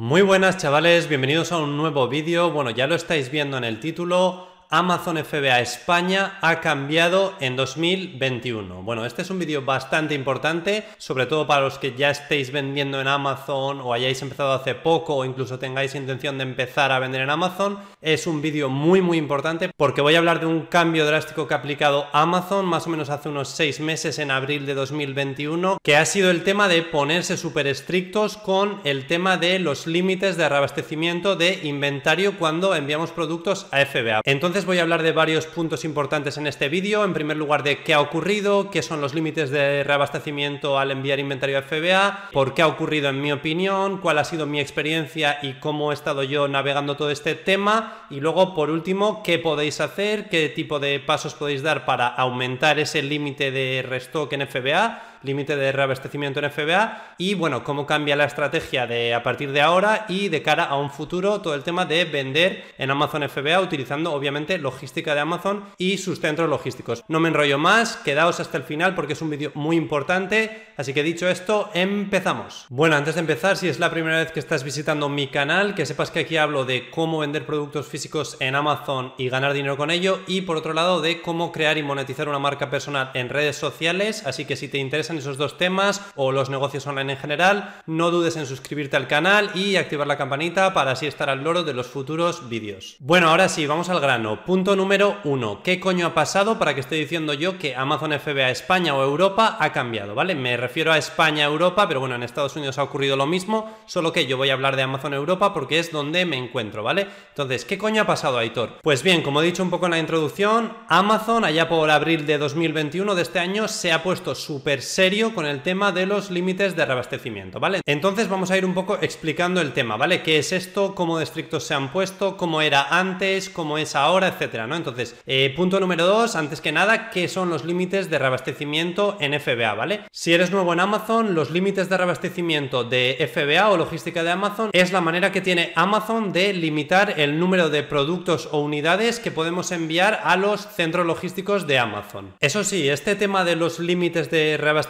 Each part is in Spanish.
Muy buenas chavales, bienvenidos a un nuevo vídeo. Bueno, ya lo estáis viendo en el título. Amazon FBA España ha cambiado en 2021. Bueno, este es un vídeo bastante importante, sobre todo para los que ya estéis vendiendo en Amazon o hayáis empezado hace poco o incluso tengáis intención de empezar a vender en Amazon. Es un vídeo muy muy importante porque voy a hablar de un cambio drástico que ha aplicado Amazon más o menos hace unos 6 meses en abril de 2021, que ha sido el tema de ponerse súper estrictos con el tema de los límites de reabastecimiento de inventario cuando enviamos productos a FBA. Entonces voy a hablar de varios puntos importantes en este vídeo. En primer lugar de qué ha ocurrido, qué son los límites de reabastecimiento al enviar inventario a FBA, por qué ha ocurrido en mi opinión, cuál ha sido mi experiencia y cómo he estado yo navegando todo este tema. Y luego, por último, qué podéis hacer, qué tipo de pasos podéis dar para aumentar ese límite de restock en FBA límite de reabastecimiento en FBA y bueno, cómo cambia la estrategia de a partir de ahora y de cara a un futuro todo el tema de vender en Amazon FBA utilizando obviamente logística de Amazon y sus centros logísticos. No me enrollo más, quedaos hasta el final porque es un vídeo muy importante, así que dicho esto, empezamos. Bueno, antes de empezar, si es la primera vez que estás visitando mi canal, que sepas que aquí hablo de cómo vender productos físicos en Amazon y ganar dinero con ello y por otro lado de cómo crear y monetizar una marca personal en redes sociales, así que si te interesa en esos dos temas o los negocios online en general, no dudes en suscribirte al canal y activar la campanita para así estar al loro de los futuros vídeos. Bueno, ahora sí, vamos al grano. Punto número uno. ¿Qué coño ha pasado para que esté diciendo yo que Amazon FBA España o Europa ha cambiado? ¿Vale? Me refiero a España, Europa, pero bueno, en Estados Unidos ha ocurrido lo mismo, solo que yo voy a hablar de Amazon Europa porque es donde me encuentro, ¿vale? Entonces, ¿qué coño ha pasado, Aitor? Pues bien, como he dicho un poco en la introducción, Amazon allá por abril de 2021 de este año se ha puesto súper serio con el tema de los límites de reabastecimiento, ¿vale? Entonces vamos a ir un poco explicando el tema, ¿vale? ¿Qué es esto? ¿Cómo de estrictos se han puesto? ¿Cómo era antes? ¿Cómo es ahora? Etcétera, ¿no? Entonces, eh, punto número dos, antes que nada, ¿qué son los límites de reabastecimiento en FBA, ¿vale? Si eres nuevo en Amazon, los límites de reabastecimiento de FBA o logística de Amazon es la manera que tiene Amazon de limitar el número de productos o unidades que podemos enviar a los centros logísticos de Amazon. Eso sí, este tema de los límites de reabastecimiento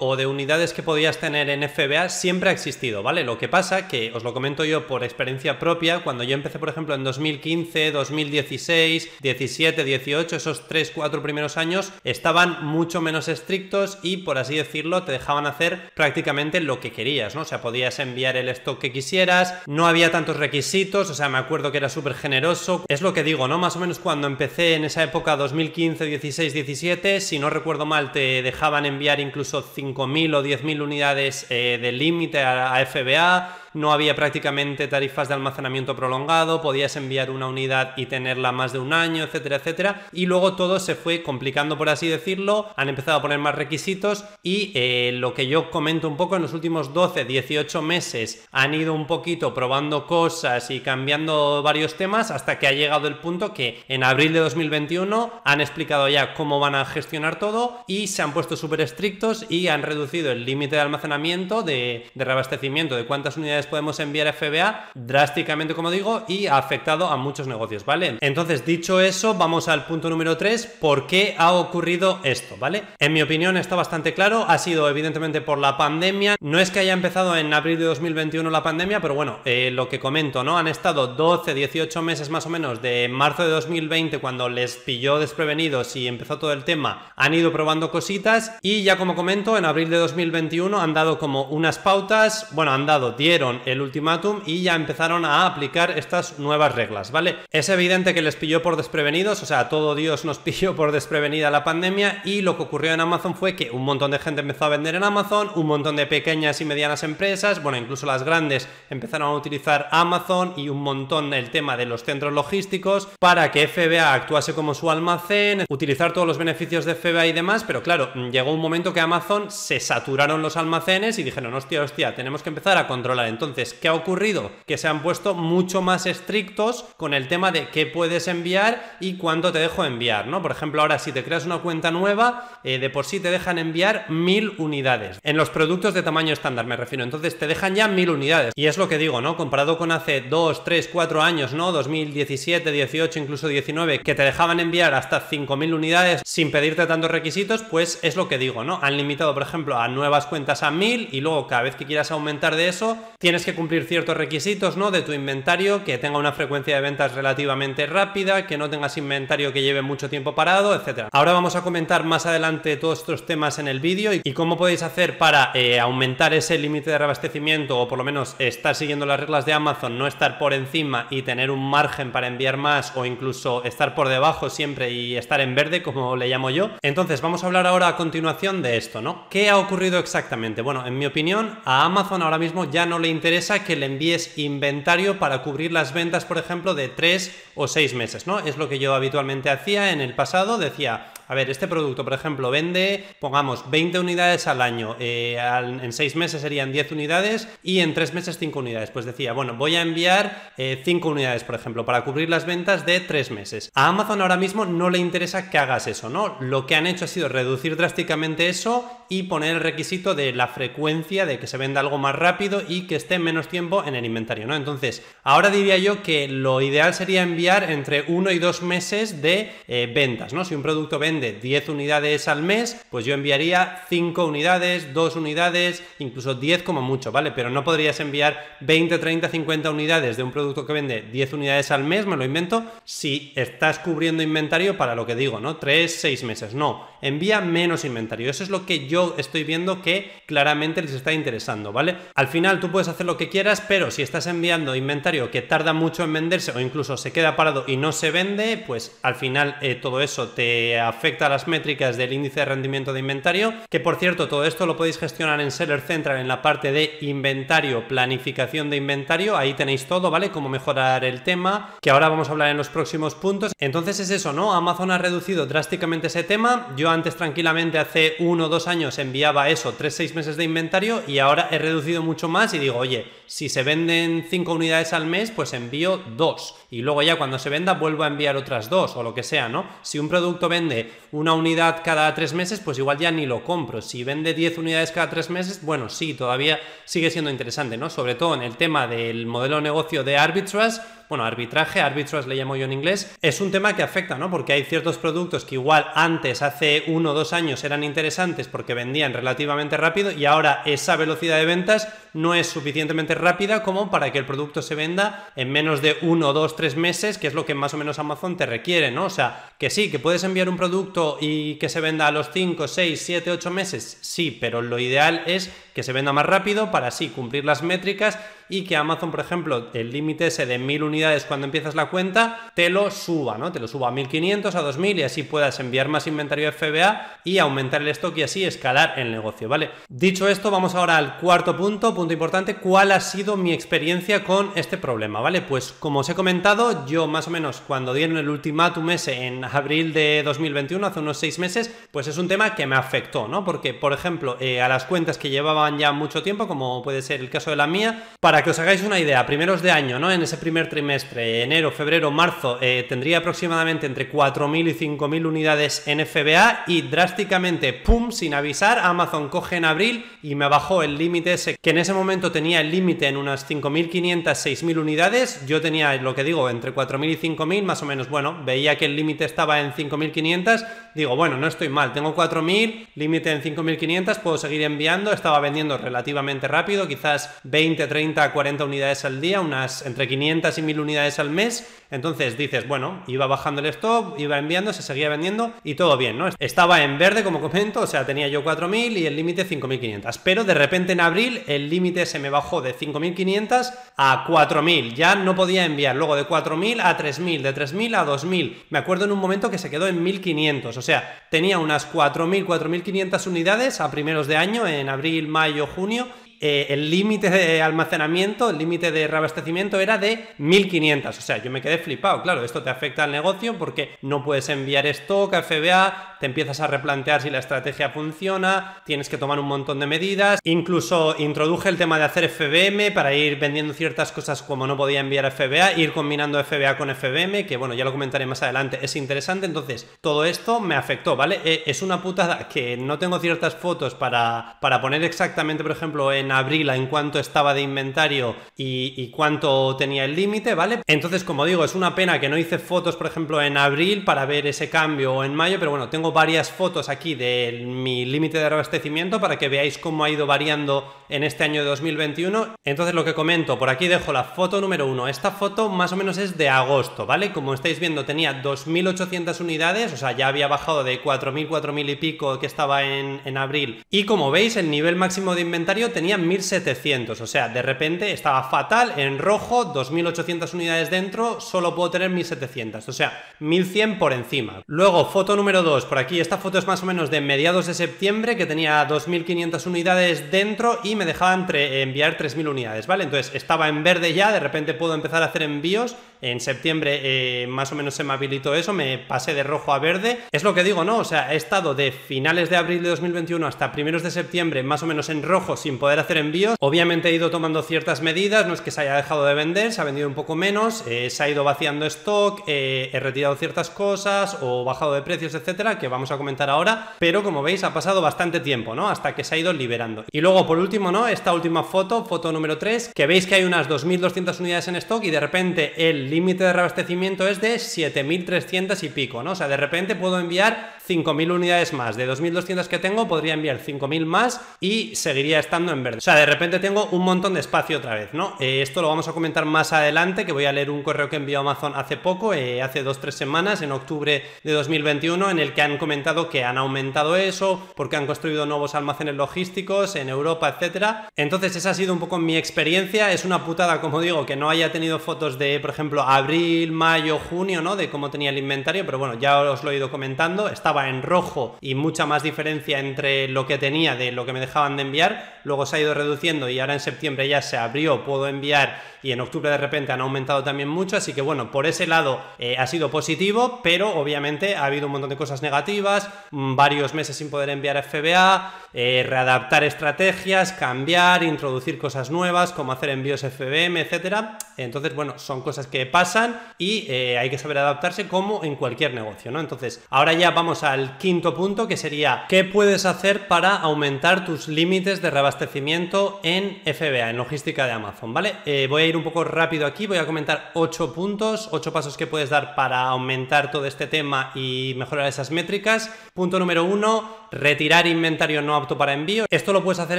o de unidades que podías tener en FBA siempre ha existido, ¿vale? Lo que pasa que os lo comento yo por experiencia propia, cuando yo empecé, por ejemplo, en 2015, 2016, 17, 18, esos 3, 4 primeros años estaban mucho menos estrictos y, por así decirlo, te dejaban hacer prácticamente lo que querías, ¿no? O sea, podías enviar el stock que quisieras, no había tantos requisitos, o sea, me acuerdo que era súper generoso. Es lo que digo, ¿no? Más o menos cuando empecé en esa época 2015, 16, 17, si no recuerdo mal, te dejaban enviar incluso 5.000 o 10.000 unidades eh, de límite a FBA no había prácticamente tarifas de almacenamiento prolongado, podías enviar una unidad y tenerla más de un año, etcétera, etcétera. Y luego todo se fue complicando, por así decirlo, han empezado a poner más requisitos y eh, lo que yo comento un poco en los últimos 12, 18 meses han ido un poquito probando cosas y cambiando varios temas hasta que ha llegado el punto que en abril de 2021 han explicado ya cómo van a gestionar todo y se han puesto súper estrictos y han reducido el límite de almacenamiento, de, de reabastecimiento, de cuántas unidades podemos enviar FBA drásticamente, como digo, y ha afectado a muchos negocios, ¿vale? Entonces, dicho eso, vamos al punto número 3, ¿por qué ha ocurrido esto, ¿vale? En mi opinión está bastante claro, ha sido evidentemente por la pandemia, no es que haya empezado en abril de 2021 la pandemia, pero bueno, eh, lo que comento, ¿no? Han estado 12, 18 meses más o menos de marzo de 2020 cuando les pilló desprevenidos y empezó todo el tema, han ido probando cositas y ya como comento, en abril de 2021 han dado como unas pautas, bueno, han dado, dieron el ultimátum y ya empezaron a aplicar estas nuevas reglas, ¿vale? Es evidente que les pilló por desprevenidos, o sea, todo Dios nos pilló por desprevenida la pandemia y lo que ocurrió en Amazon fue que un montón de gente empezó a vender en Amazon, un montón de pequeñas y medianas empresas, bueno, incluso las grandes empezaron a utilizar Amazon y un montón el tema de los centros logísticos para que FBA actuase como su almacén, utilizar todos los beneficios de FBA y demás, pero claro, llegó un momento que Amazon se saturaron los almacenes y dijeron, hostia, hostia, tenemos que empezar a controlar entonces, ¿qué ha ocurrido? Que se han puesto mucho más estrictos con el tema de qué puedes enviar y cuánto te dejo enviar, ¿no? Por ejemplo, ahora si te creas una cuenta nueva, eh, de por sí te dejan enviar mil unidades. En los productos de tamaño estándar me refiero. Entonces te dejan ya mil unidades. Y es lo que digo, ¿no? Comparado con hace 2, 3, 4 años, ¿no? 2017, 18, incluso 19, que te dejaban enviar hasta 5.000 unidades sin pedirte tantos requisitos, pues es lo que digo, ¿no? Han limitado, por ejemplo, a nuevas cuentas a 1000 y luego cada vez que quieras aumentar de eso, tienes que cumplir ciertos requisitos, ¿no? De tu inventario, que tenga una frecuencia de ventas relativamente rápida, que no tengas inventario que lleve mucho tiempo parado, etcétera. Ahora vamos a comentar más adelante todos estos temas en el vídeo y, cómo podéis hacer para eh, aumentar ese límite de reabastecimiento o por lo menos estar siguiendo las reglas de Amazon, no estar por encima y tener un margen para enviar más o incluso estar por debajo siempre y estar en verde, como le llamo yo. Entonces, vamos a hablar ahora a continuación de esto, ¿no? ¿Qué ha ocurrido exactamente? Bueno, en mi opinión, a Amazon ahora mismo ya no le interesa que le envíes inventario para cubrir las ventas, por ejemplo, de 3 o 6 meses, ¿no? Es lo que yo habitualmente hacía en el pasado, decía, a ver, este producto, por ejemplo, vende, pongamos, 20 unidades al año, eh, en 6 meses serían 10 unidades y en 3 meses 5 unidades. Pues decía, bueno, voy a enviar 5 eh, unidades, por ejemplo, para cubrir las ventas de 3 meses. A Amazon ahora mismo no le interesa que hagas eso, ¿no? Lo que han hecho ha sido reducir drásticamente eso y poner el requisito de la frecuencia de que se venda algo más rápido y que esté menos tiempo en el inventario, ¿no? Entonces, ahora diría yo que lo ideal sería enviar entre 1 y 2 meses de eh, ventas, ¿no? Si un producto vende 10 unidades al mes, pues yo enviaría 5 unidades, 2 unidades, incluso 10 como mucho, ¿vale? Pero no podrías enviar 20, 30, 50 unidades de un producto que vende 10 unidades al mes, me lo invento, si estás cubriendo inventario para lo que digo, ¿no? 3, 6 meses. No, envía menos inventario. Eso es lo que yo estoy viendo que claramente les está interesando, ¿vale? Al final tú puedes hacer lo que quieras, pero si estás enviando inventario que tarda mucho en venderse o incluso se queda parado y no se vende, pues al final eh, todo eso te afecta a las métricas del índice de rendimiento de inventario, que por cierto todo esto lo podéis gestionar en Seller Central en la parte de inventario, planificación de inventario, ahí tenéis todo, ¿vale? Cómo mejorar el tema, que ahora vamos a hablar en los próximos puntos. Entonces es eso, ¿no? Amazon ha reducido drásticamente ese tema, yo antes tranquilamente hace uno o dos años enviaba eso, 3-6 meses de inventario y ahora he reducido mucho más y digo, oye, si se venden 5 unidades al mes, pues envío 2 y luego ya cuando se venda vuelvo a enviar otras dos o lo que sea, ¿no? Si un producto vende una unidad cada tres meses, pues igual ya ni lo compro. Si vende 10 unidades cada tres meses, bueno, sí, todavía sigue siendo interesante, ¿no? Sobre todo en el tema del modelo de negocio de arbitrage, bueno, arbitraje, arbitrage le llamo yo en inglés, es un tema que afecta, ¿no? Porque hay ciertos productos que igual antes, hace uno o dos años, eran interesantes porque vendían relativamente rápido y ahora esa velocidad de ventas no es suficientemente rápida como para que el producto se venda en menos de uno, dos, tres meses, que es lo que más o menos Amazon te requiere, ¿no? O sea, que sí, que puedes enviar un producto y que se venda a los 5, 6, 7, 8 meses, sí, pero lo ideal es que se venda más rápido para así cumplir las métricas y que Amazon, por ejemplo, el límite ese de 1000 unidades cuando empiezas la cuenta, te lo suba, ¿no? Te lo suba a 1500, a 2000 y así puedas enviar más inventario FBA y aumentar el stock y así escalar el negocio, ¿vale? Dicho esto, vamos ahora al cuarto punto, punto importante, ¿cuál ha sido mi experiencia con este problema, ¿vale? Pues como os he comentado, yo más o menos cuando dieron el ultimátum ese en abril de 2021, hace unos seis meses, pues es un tema que me afectó, ¿no? Porque, por ejemplo, eh, a las cuentas que ya mucho tiempo, como puede ser el caso de la mía. Para que os hagáis una idea, primeros de año, ¿no? En ese primer trimestre, enero, febrero, marzo, eh, tendría aproximadamente entre 4.000 y 5.000 unidades en FBA y drásticamente, ¡pum!, sin avisar, Amazon coge en abril y me bajó el límite ese, que en ese momento tenía el límite en unas 5.500, 6.000 unidades. Yo tenía, lo que digo, entre 4.000 y 5.000, más o menos, bueno, veía que el límite estaba en 5.500, digo, bueno, no estoy mal, tengo 4.000, límite en 5.500, puedo seguir enviando, estaba vendiendo relativamente rápido, quizás 20, 30, 40 unidades al día, unas entre 500 y 1000 unidades al mes. Entonces dices, bueno, iba bajando el stock, iba enviando, se seguía vendiendo y todo bien, ¿no? Estaba en verde, como comento, o sea, tenía yo 4000 y el límite 5500. Pero de repente en abril el límite se me bajó de 5500 a 4000. Ya no podía enviar. Luego de 4000 a 3000, de 3000 a 2000. Me acuerdo en un momento que se quedó en 1500. O sea, tenía unas 4000, 4500 unidades a primeros de año, en abril, mayo junio eh, el límite de almacenamiento, el límite de reabastecimiento era de 1500. O sea, yo me quedé flipado. Claro, esto te afecta al negocio porque no puedes enviar stock a FBA, te empiezas a replantear si la estrategia funciona, tienes que tomar un montón de medidas. Incluso introduje el tema de hacer FBM para ir vendiendo ciertas cosas como no podía enviar a FBA, ir combinando FBA con FBM, que bueno, ya lo comentaré más adelante, es interesante. Entonces, todo esto me afectó, ¿vale? Eh, es una putada que no tengo ciertas fotos para, para poner exactamente, por ejemplo, en en abril en cuánto estaba de inventario y, y cuánto tenía el límite, ¿vale? Entonces, como digo, es una pena que no hice fotos, por ejemplo, en abril para ver ese cambio o en mayo, pero bueno, tengo varias fotos aquí de mi límite de abastecimiento para que veáis cómo ha ido variando en este año de 2021. Entonces, lo que comento, por aquí dejo la foto número uno. Esta foto más o menos es de agosto, ¿vale? Como estáis viendo, tenía 2.800 unidades, o sea, ya había bajado de 4.000, 4.000 y pico que estaba en, en abril. Y como veis, el nivel máximo de inventario tenía 1.700, o sea, de repente estaba fatal, en rojo, 2.800 unidades dentro, solo puedo tener 1.700, o sea, 1.100 por encima. Luego, foto número 2, por aquí, esta foto es más o menos de mediados de septiembre, que tenía 2.500 unidades dentro y me dejaba entre, enviar 3.000 unidades, ¿vale? Entonces, estaba en verde ya, de repente puedo empezar a hacer envíos en septiembre eh, más o menos se me habilitó eso, me pasé de rojo a verde. Es lo que digo, ¿no? O sea, he estado de finales de abril de 2021 hasta primeros de septiembre más o menos en rojo sin poder hacer envíos. Obviamente he ido tomando ciertas medidas, no es que se haya dejado de vender, se ha vendido un poco menos, eh, se ha ido vaciando stock, eh, he retirado ciertas cosas o bajado de precios, etcétera, que vamos a comentar ahora, pero como veis ha pasado bastante tiempo, ¿no? Hasta que se ha ido liberando. Y luego, por último, ¿no? Esta última foto, foto número 3, que veis que hay unas 2.200 unidades en stock y de repente el límite de reabastecimiento es de 7300 y pico, ¿no? O sea, de repente puedo enviar 5000 unidades más. De 2200 que tengo, podría enviar 5000 más y seguiría estando en verde. O sea, de repente tengo un montón de espacio otra vez, ¿no? Eh, esto lo vamos a comentar más adelante, que voy a leer un correo que envió Amazon hace poco, eh, hace 2-3 semanas, en octubre de 2021, en el que han comentado que han aumentado eso, porque han construido nuevos almacenes logísticos en Europa, etcétera. Entonces, esa ha sido un poco mi experiencia. Es una putada, como digo, que no haya tenido fotos de, por ejemplo, abril mayo, junio, ¿no? De cómo tenía el inventario, pero bueno, ya os lo he ido comentando. Estaba en rojo y mucha más diferencia entre lo que tenía de lo que me dejaban de enviar. Luego se ha ido reduciendo y ahora en septiembre ya se abrió, puedo enviar y en octubre de repente han aumentado también mucho. Así que bueno, por ese lado eh, ha sido positivo, pero obviamente ha habido un montón de cosas negativas, mm, varios meses sin poder enviar FBA, eh, readaptar estrategias, cambiar, introducir cosas nuevas, como hacer envíos FBM, etcétera. Entonces, bueno, son cosas que pasan y eh, hay que saber adaptarse como en cualquier negocio, ¿no? Entonces, ahora ya vamos al quinto punto que sería ¿qué puedes hacer para aumentar tus límites de reabastecimiento en FBA, en logística de Amazon, ¿vale? Voy a ir un poco rápido aquí, voy a comentar ocho puntos, ocho pasos que puedes dar para aumentar todo este tema y mejorar esas métricas. Punto número uno, retirar inventario no apto para envío. Esto lo puedes hacer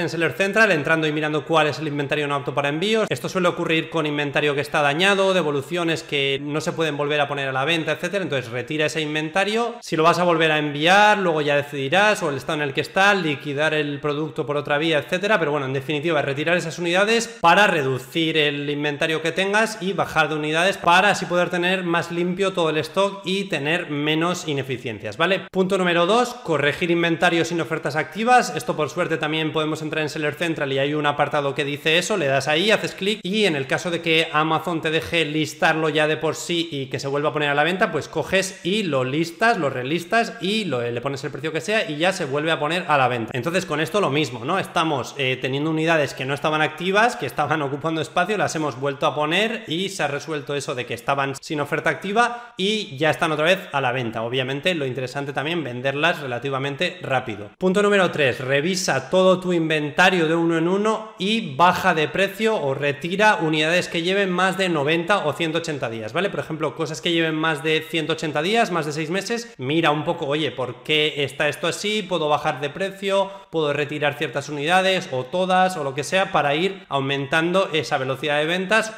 en Seller Central entrando y mirando cuál es el inventario no apto para envíos. Esto suele ocurrir con inventario que está dañado, devoluciones que no se pueden volver a poner a la venta, etcétera. Entonces retira ese inventario. Si lo vas a volver a enviar, luego ya decidirás o el estado en el que está, liquidar el producto por otra vía, etcétera. Pero bueno, en definitiva, retirar esas unidades para reducir el inventario que tengas y bajar de unidades para así poder tener más limpio todo el stock y tener menos ineficiencias, ¿vale? Punto número dos, corregir inventario sin ofertas activas. Esto por suerte también podemos entrar en Seller Central y hay un apartado que dice eso, le das ahí, haces clic y en el caso de que Amazon te deje listarlo ya de por sí y que se vuelva a poner a la venta, pues coges y lo listas, lo relistas y le pones el precio que sea y ya se vuelve a poner a la venta. Entonces con esto lo mismo, ¿no? Estamos eh, teniendo unidades que no estaban activas, que estaban ocupando espacio, las hemos vuelto a poner y se ha resuelto eso de que estaban sin oferta activa y ya están otra vez a la venta. Obviamente lo interesante también venderlas relativamente rápido. Punto número 3, revisa todo tu inventario de uno en uno y baja de precio o retira unidades que lleven más de 90 o 180 días, ¿vale? Por ejemplo, cosas que lleven más de 180 días, más de 6 meses, mira un poco, oye, ¿por qué está esto así? ¿Puedo bajar de precio? ¿Puedo retirar ciertas unidades o todas o lo que sea para ir aumentando esa velocidad de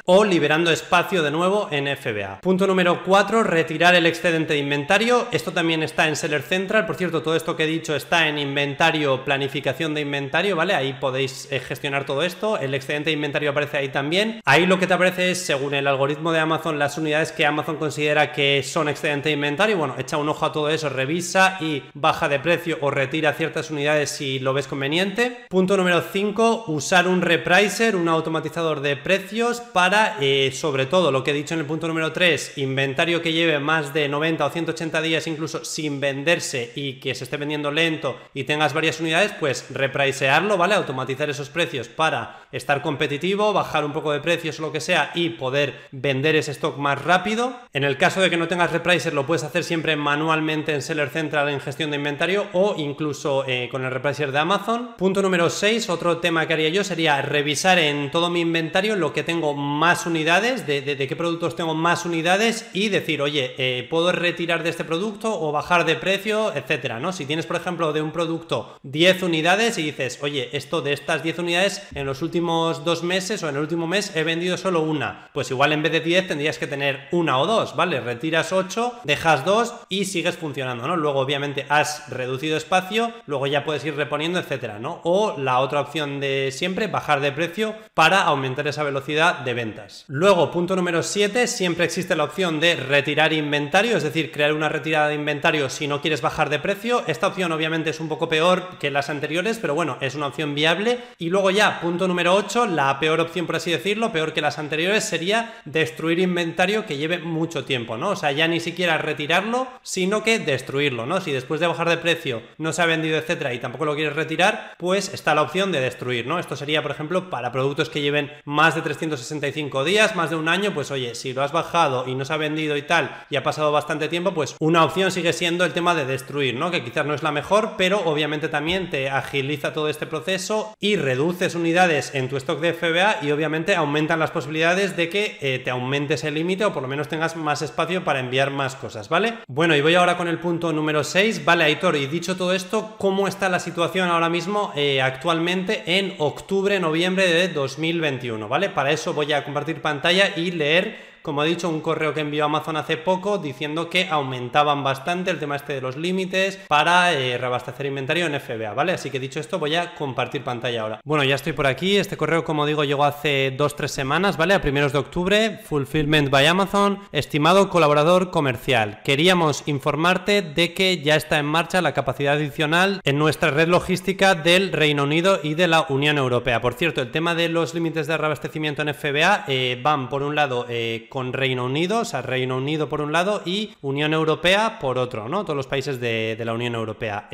o liberando espacio de nuevo en FBA? Punto número 4, retirar el excedente de inventario. Esto también está en Seller Central. Por cierto, todo esto que he dicho está en inventario, planificación de inventario, ¿vale? Ahí podéis eh, gestionar todo esto. El excedente de inventario aparece ahí también. Ahí lo que te aparece es, según el algoritmo de Amazon, las unidades que Amazon considera que son excedente de inventario. Bueno, echa un ojo a todo eso, revisa y baja de precio o retira ciertas unidades si lo ves conveniente. Punto número 5, usar un repricer, un automatizador de precios para, eh, sobre todo, lo que he dicho en el punto número 3, inventario que lleve más de 90 o 180 días incluso sin venderse y que se esté vendiendo lento y tengas varias unidades, pues repricearlo, ¿vale? Automatizar esos precios para estar competitivo, bajar un poco de precios o lo que sea y poder vender ese stock más rápido. En el caso de que no tengas repricer lo puedes hacer siempre manualmente en Seller Central en gestión de inventario o incluso eh, con el repricer de Amazon. Punto número 6, otro tema que haría yo sería revisar en todo mi inventario lo que tengo más unidades, de, qué productos tengo más unidades y decir, oye, eh, puedo retirar de este producto o bajar de precio, etcétera, ¿no? Si tienes, por ejemplo, de un producto 10 unidades y dices, oye, esto de estas 10 unidades en los últimos dos meses o en el último mes he vendido solo una, pues igual en vez de 10 tendrías que tener una o dos, ¿vale? Retiras 8, dejas dos y sigues funcionando, ¿no? Luego, obviamente, has reducido espacio, luego ya puedes ir reponiendo, etcétera, ¿no? O la otra opción de siempre, bajar de precio para aumentar esa velocidad de ventas. Luego, punto número 7, siempre existe la opción de retirar inventario, es decir, crear una retirada de inventario si no quieres bajar de precio. Esta opción obviamente es un poco peor que las anteriores, pero bueno, es una opción viable. Y luego ya, punto número 8, la peor opción por así decirlo, peor que las anteriores, sería destruir inventario que lleve mucho tiempo, ¿no? O sea, ya ni siquiera retirarlo, sino que destruirlo, ¿no? Si después de bajar de precio no se ha vendido, etcétera, y tampoco lo quieres retirar, pues está la opción de destruir, ¿no? Esto sería, por ejemplo, para productos que lleven más de 365 días, más de un año, pues oye, si lo has bajado y no se ha vendido y tal, y ha pasado bastante tiempo, pues una opción sigue siendo el tema de destruir, ¿no? Que quizás no es la mejor, pero obviamente también te agiliza todo este proceso y reduces unidades en tu stock de FBA y obviamente aumentan las posibilidades de que eh, te aumentes el límite o por lo menos tengas más espacio para enviar más cosas, ¿vale? Bueno, y voy ahora con el punto número 6. Vale, Aitor, y dicho todo esto, ¿cómo está la situación ahora mismo eh, actualmente en octubre, noviembre de 2021, ¿vale? Para eso voy a compartir pantalla y leer como he dicho, un correo que envió Amazon hace poco diciendo que aumentaban bastante el tema este de los límites para eh, reabastecer inventario en FBA, ¿vale? Así que dicho esto, voy a compartir pantalla ahora. Bueno, ya estoy por aquí. Este correo, como digo, llegó hace 2-3 semanas, ¿vale? A primeros de octubre. Fulfillment by Amazon. Estimado colaborador comercial, queríamos informarte de que ya está en marcha la capacidad adicional en nuestra red logística del Reino Unido y de la Unión Europea. Por cierto, el tema de los límites de reabastecimiento en FBA eh, van, por un lado, eh, con Reino Unido, o sea, Reino Unido por un lado y Unión Europea por otro, ¿no? Todos los países de, la Unión Europea.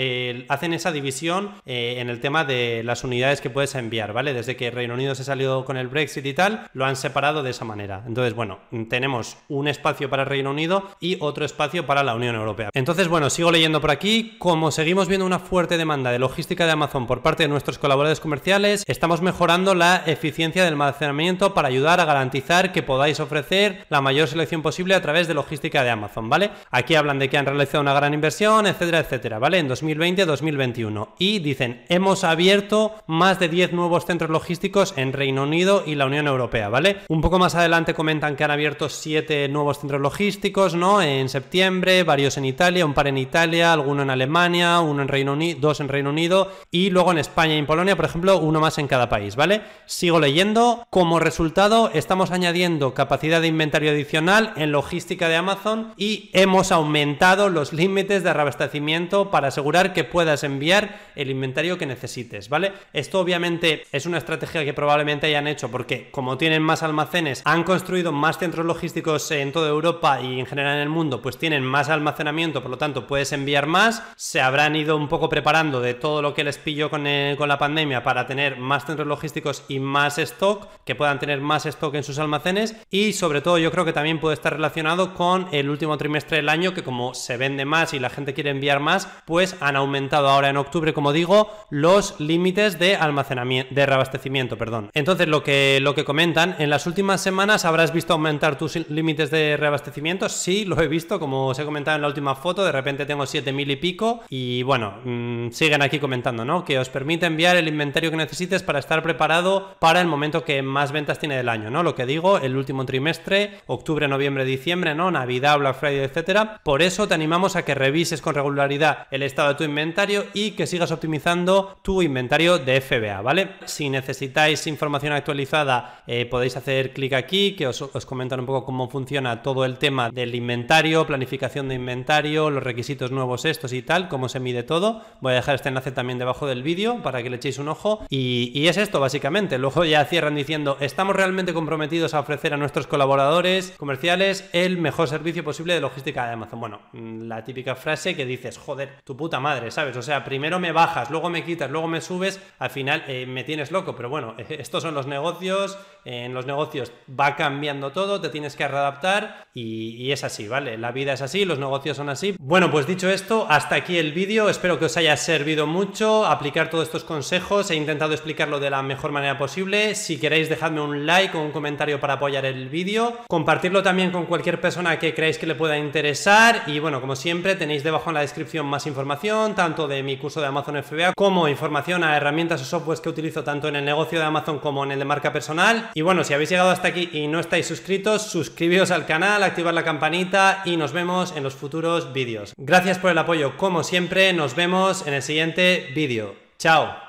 hacen esa división eh, en el tema de las unidades que puedes enviar, ¿vale? Desde que Reino Unido se salió con el Brexit y tal, lo han separado de esa manera. Entonces, bueno, tenemos un espacio para Reino Unido y otro espacio para la Unión Europea. Entonces, bueno, sigo leyendo por aquí. Como seguimos viendo una fuerte demanda de logística de Amazon por parte de nuestros colaboradores comerciales, estamos mejorando la eficiencia del almacenamiento para ayudar a garantizar que podáis ofrecer la mayor selección posible a través de logística de Amazon, ¿vale? Aquí hablan de que han realizado una gran inversión, etcétera, etcétera, ¿vale? En 2020-2021. Y dicen, hemos abierto más de 10 nuevos centros logísticos en Reino Unido y la Unión Europea, ¿vale? Un poco más adelante comentan que han abierto 7 nuevos centros logísticos, ¿no? En septiembre, varios en Italia, un par en Italia, alguno en Alemania, uno en Reino Unido, dos en Reino Unido y luego en España y en Polonia, por ejemplo, uno más en cada país, ¿vale? Sigo leyendo. Como resultado, estamos añadiendo capacidad de inventario adicional en logística de Amazon y hemos aumentado los límites de reabastecimiento para asegurar que puedas enviar el inventario que necesites, ¿vale? Esto obviamente es una estrategia que probablemente hayan hecho porque como tienen más almacenes, han construido más centros logísticos en toda Europa y en general en el mundo, pues tienen más almacenamiento, por lo tanto puedes enviar más, se habrán ido un poco preparando de todo lo que les pilló con, con la pandemia para tener más centros logísticos y más stock, que puedan tener más stock en sus almacenes y sobre todo yo creo que también puede estar relacionado con el último trimestre del año, que como se vende más y la gente quiere enviar más, pues han aumentado ahora en octubre, como digo, los límites de almacenamiento, de reabastecimiento, perdón. Entonces, lo que, lo que comentan, en las últimas semanas habrás visto aumentar tus límites de reabastecimiento. Sí, lo he visto, como os he comentado en la última foto, de repente tengo 7000 y pico. Y bueno, mm, siguen aquí comentando, ¿no? Que os permite enviar el inventario que necesites para estar preparado para el momento que más ventas tiene del año, ¿no? Lo que digo, el último trimestre octubre, noviembre, diciembre, ¿no? Navidad, Black Friday, etcétera. Por eso te animamos a que revises con regularidad el estado de tu inventario y que sigas optimizando tu inventario de FBA, ¿vale? Si necesitáis información actualizada, eh, podéis hacer clic aquí, que os, comentan un poco cómo funciona todo el tema del inventario, planificación de inventario, los requisitos nuevos estos y tal, cómo se mide todo. Voy a dejar este enlace también debajo del vídeo para que le echéis un ojo. Y, y es esto, básicamente. Luego ya cierran diciendo, estamos realmente comprometidos a ofrecer a nuestros colaboradores comerciales el mejor servicio posible de logística de Amazon. Bueno, mm, la típica frase que dices, joder, tu puta madre, ¿sabes? O sea, primero me bajas, luego me quitas, luego me subes, al final eh, me tienes loco, pero bueno, estos son los negocios, en los negocios va cambiando todo, te tienes que readaptar y, y es así, ¿vale? La vida es así, los negocios son así. Bueno, pues dicho esto, hasta aquí el vídeo, espero que os haya servido mucho, aplicar todos estos consejos, he intentado explicarlo de la mejor manera posible, si queréis dejadme un like o un comentario para apoyar el vídeo, compartirlo también con cualquier persona que creáis que le pueda interesar y bueno, como siempre tenéis debajo en la descripción más información, tanto de mi curso de Amazon FBA como información a herramientas o softwares que utilizo tanto en el negocio de Amazon como en el de marca personal. Y bueno, si habéis llegado hasta aquí y no estáis suscritos, suscribíos al canal, activar la campanita y nos vemos en los futuros vídeos. Gracias por el apoyo como siempre, nos vemos en el siguiente vídeo. Chao.